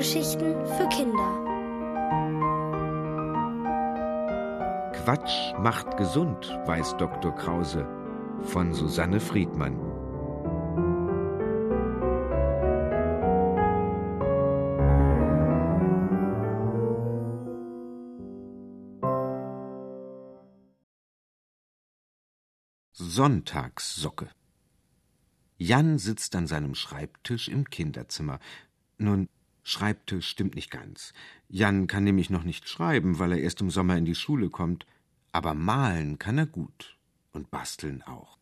Hörgeschichten für Kinder. Quatsch macht gesund, weiß Dr. Krause von Susanne Friedmann. Sonntagssocke. Jan sitzt an seinem Schreibtisch im Kinderzimmer. Nun, Schreibtisch stimmt nicht ganz. Jan kann nämlich noch nicht schreiben, weil er erst im Sommer in die Schule kommt. Aber malen kann er gut und basteln auch.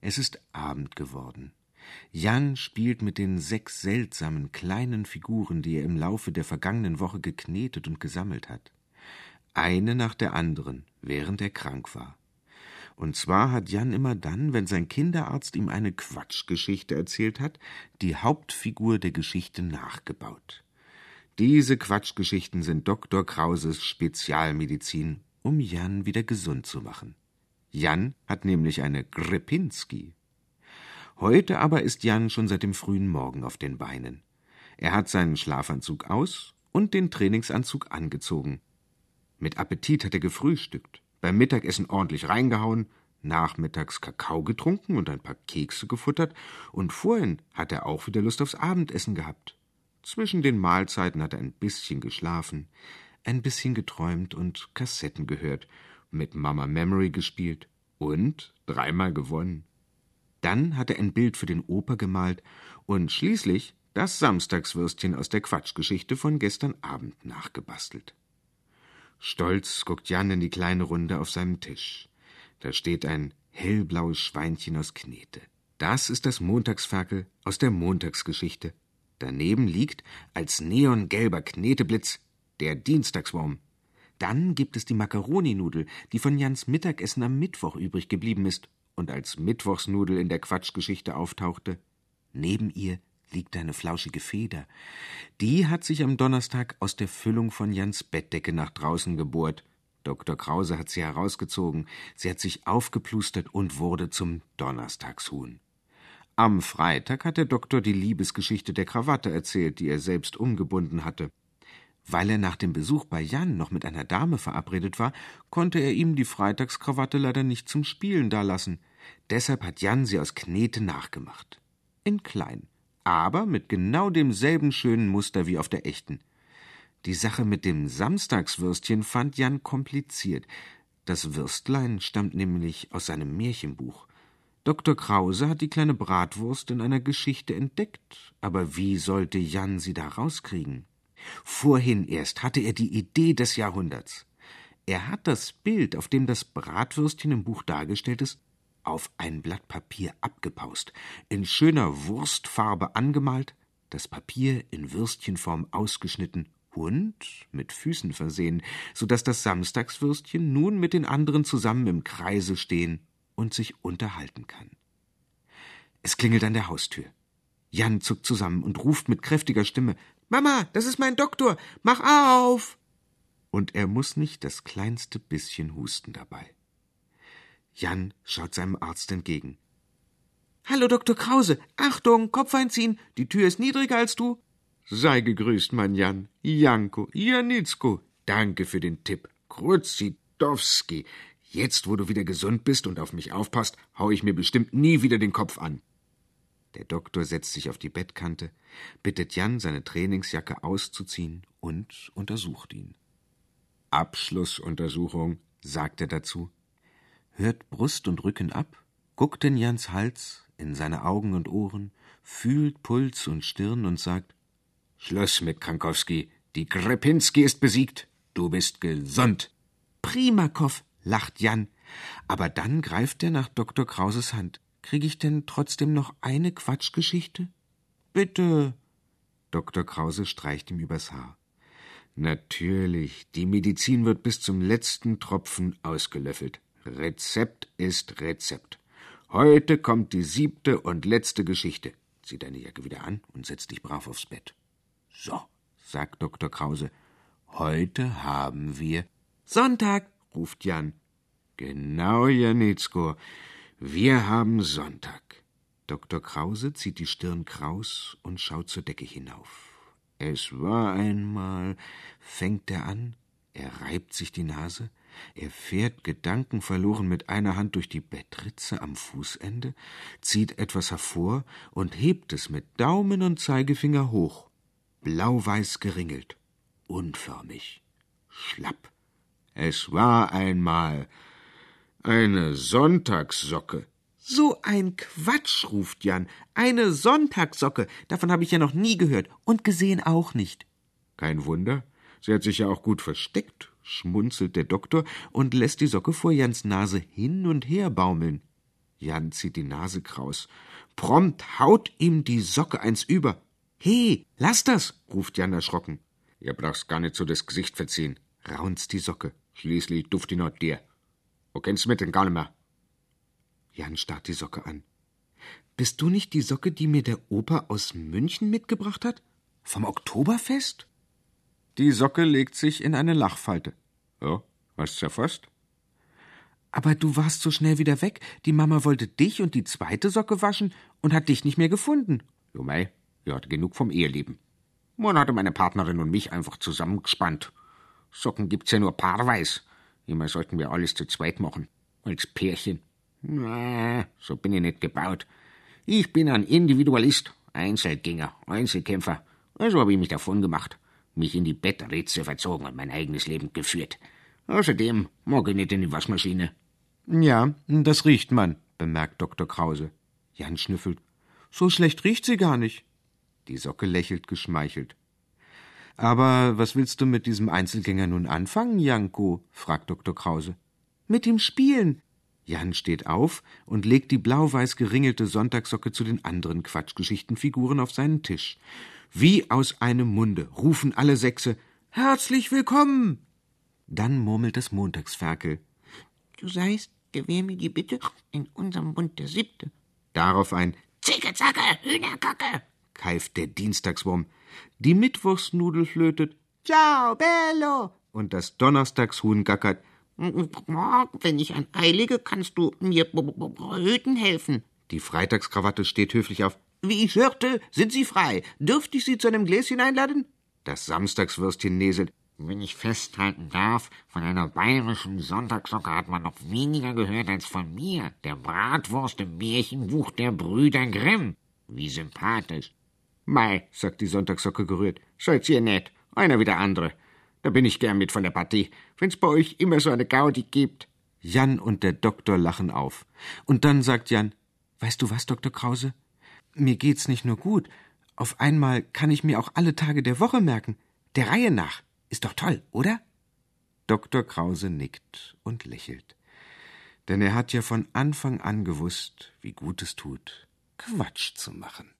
Es ist Abend geworden. Jan spielt mit den sechs seltsamen kleinen Figuren, die er im Laufe der vergangenen Woche geknetet und gesammelt hat. Eine nach der anderen, während er krank war. Und zwar hat Jan immer dann, wenn sein Kinderarzt ihm eine Quatschgeschichte erzählt hat, die Hauptfigur der Geschichte nachgebaut. Diese Quatschgeschichten sind Dr. Krauses Spezialmedizin, um Jan wieder gesund zu machen. Jan hat nämlich eine Grepinski. Heute aber ist Jan schon seit dem frühen Morgen auf den Beinen. Er hat seinen Schlafanzug aus und den Trainingsanzug angezogen. Mit Appetit hat er gefrühstückt beim Mittagessen ordentlich reingehauen, nachmittags Kakao getrunken und ein paar Kekse gefuttert, und vorhin hat er auch wieder Lust aufs Abendessen gehabt. Zwischen den Mahlzeiten hat er ein bisschen geschlafen, ein bisschen geträumt und Kassetten gehört, mit Mama Memory gespielt und dreimal gewonnen. Dann hat er ein Bild für den Oper gemalt und schließlich das Samstagswürstchen aus der Quatschgeschichte von gestern Abend nachgebastelt. Stolz guckt Jan in die kleine Runde auf seinem Tisch. Da steht ein hellblaues Schweinchen aus Knete. Das ist das Montagsferkel aus der Montagsgeschichte. Daneben liegt als neongelber Kneteblitz der Dienstagswurm. Dann gibt es die Makaroninudel, die von Jans Mittagessen am Mittwoch übrig geblieben ist und als Mittwochsnudel in der Quatschgeschichte auftauchte. Neben ihr liegt eine flauschige Feder. Die hat sich am Donnerstag aus der Füllung von Jans Bettdecke nach draußen gebohrt. Dr. Krause hat sie herausgezogen, sie hat sich aufgeplustert und wurde zum Donnerstagshuhn. Am Freitag hat der Doktor die Liebesgeschichte der Krawatte erzählt, die er selbst umgebunden hatte. Weil er nach dem Besuch bei Jan noch mit einer Dame verabredet war, konnte er ihm die Freitagskrawatte leider nicht zum Spielen dalassen. Deshalb hat Jan sie aus Knete nachgemacht. In klein aber mit genau demselben schönen Muster wie auf der echten. Die Sache mit dem Samstagswürstchen fand Jan kompliziert. Das Würstlein stammt nämlich aus seinem Märchenbuch. Dr. Krause hat die kleine Bratwurst in einer Geschichte entdeckt, aber wie sollte Jan sie da rauskriegen? Vorhin erst hatte er die Idee des Jahrhunderts. Er hat das Bild, auf dem das Bratwürstchen im Buch dargestellt ist, auf ein Blatt Papier abgepaust, in schöner Wurstfarbe angemalt, das Papier in Würstchenform ausgeschnitten und mit Füßen versehen, so dass das Samstagswürstchen nun mit den anderen zusammen im Kreise stehen und sich unterhalten kann. Es klingelt an der Haustür. Jan zuckt zusammen und ruft mit kräftiger Stimme Mama, das ist mein Doktor. Mach auf. Und er muss nicht das kleinste bisschen husten dabei. Jan schaut seinem Arzt entgegen. Hallo, Dr. Krause. Achtung, Kopf einziehen. Die Tür ist niedriger als du. Sei gegrüßt, mein Jan. Janko, Janitzko. Danke für den Tipp. Kruzidowski. Jetzt, wo du wieder gesund bist und auf mich aufpasst, hau ich mir bestimmt nie wieder den Kopf an. Der Doktor setzt sich auf die Bettkante, bittet Jan, seine Trainingsjacke auszuziehen und untersucht ihn. Abschlussuntersuchung, sagt er dazu hört Brust und Rücken ab, guckt in Jans Hals, in seine Augen und Ohren, fühlt Puls und Stirn und sagt Schluss mit Krankowski, die Grepinski ist besiegt, du bist gesund. Primakow, lacht Jan, aber dann greift er nach Dr. Krauses Hand. Krieg ich denn trotzdem noch eine Quatschgeschichte? Bitte. Dr. Krause streicht ihm übers Haar. Natürlich, die Medizin wird bis zum letzten Tropfen ausgelöffelt. Rezept ist Rezept. Heute kommt die siebte und letzte Geschichte. Zieh deine Jacke wieder an und setz dich brav aufs Bett. So, sagt Dr. Krause. Heute haben wir Sonntag, ruft Jan. Genau, Janitzko. Wir haben Sonntag. Dr. Krause zieht die Stirn kraus und schaut zur Decke hinauf. Es war einmal, fängt er an, er reibt sich die Nase, er fährt gedankenverloren mit einer Hand durch die Bettritze am Fußende, zieht etwas hervor und hebt es mit Daumen und Zeigefinger hoch. Blau-weiß geringelt, unförmig, schlapp. Es war einmal eine Sonntagssocke. So ein Quatsch, ruft Jan. Eine Sonntagssocke. Davon habe ich ja noch nie gehört und gesehen auch nicht. Kein Wunder. Sie hat sich ja auch gut versteckt, schmunzelt der Doktor und lässt die Socke vor Jans Nase hin und her baumeln. Jan zieht die Nase kraus. Prompt haut ihm die Socke eins über. He, lass das, ruft Jan erschrocken. Ihr brauchst gar nicht so das Gesicht verziehen, raunzt die Socke. Schließlich duft die noch dir. Wo kennst du mit denn gar nicht mehr? Jan starrt die Socke an. Bist du nicht die Socke, die mir der Opa aus München mitgebracht hat? Vom Oktoberfest? Die Socke legt sich in eine Lachfalte. Ja, hast du erfasst? Aber du warst so schnell wieder weg. Die Mama wollte dich und die zweite Socke waschen und hat dich nicht mehr gefunden. Jo mei, ihr hatte genug vom Eheleben. Man hatte meine Partnerin und mich einfach zusammengespannt. Socken gibt's ja nur paarweis. Immer sollten wir alles zu zweit machen. Als Pärchen. Na, so bin ich nicht gebaut. Ich bin ein Individualist, Einzelgänger, Einzelkämpfer. Also habe ich mich davon gemacht mich in die Bettritze verzogen und mein eigenes Leben geführt. Außerdem mag ich nicht in die Waschmaschine. Ja, das riecht man, bemerkt Dr. Krause. Jan schnüffelt. So schlecht riecht sie gar nicht. Die Socke lächelt geschmeichelt. Aber was willst du mit diesem Einzelgänger nun anfangen, Janko? fragt Dr. Krause. Mit ihm spielen. Jan steht auf und legt die blau-weiß geringelte Sonntagssocke zu den anderen Quatschgeschichtenfiguren auf seinen Tisch. Wie aus einem Munde rufen alle Sechse Herzlich willkommen. Dann murmelt das Montagsferkel. Du seist, gewähr mir die Bitte, in unserem Bund der Siebte. Darauf ein Zicke, Zacke, Hühnerkacke, keift der Dienstagswurm. Die Mittwochsnudel flötet Ciao, bello. Und das Donnerstagshuhn gackert Wenn ich ein Ei lege, kannst du mir brüten helfen. Die Freitagskrawatte steht höflich auf. Wie ich hörte, sind Sie frei. Dürfte ich Sie zu einem Gläschen einladen? Das Samstagswürstchen näselt. Wenn ich festhalten darf, von einer bayerischen Sonntagssocke hat man noch weniger gehört als von mir, der Bratwurst im Märchenbuch der Brüder Grimm. Wie sympathisch. Mei, sagt die Sonntagssocke gerührt, seid ihr nett, einer wie der andere. Da bin ich gern mit von der Partie, wenn's bei euch immer so eine Gaudi gibt. Jan und der Doktor lachen auf. Und dann sagt Jan, weißt du was, Doktor Krause? Mir geht's nicht nur gut. Auf einmal kann ich mir auch alle Tage der Woche merken. Der Reihe nach. Ist doch toll, oder? Dr. Krause nickt und lächelt. Denn er hat ja von Anfang an gewusst, wie gut es tut, Quatsch zu machen.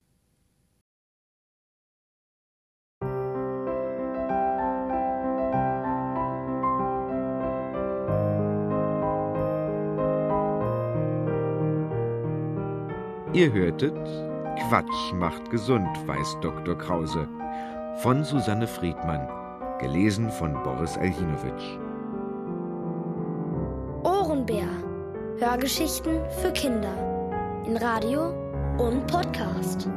Ihr hörtet Quatsch macht gesund, weiß Dr. Krause. Von Susanne Friedmann. Gelesen von Boris Aljinowitsch. Ohrenbär. Hörgeschichten für Kinder. In Radio und Podcast.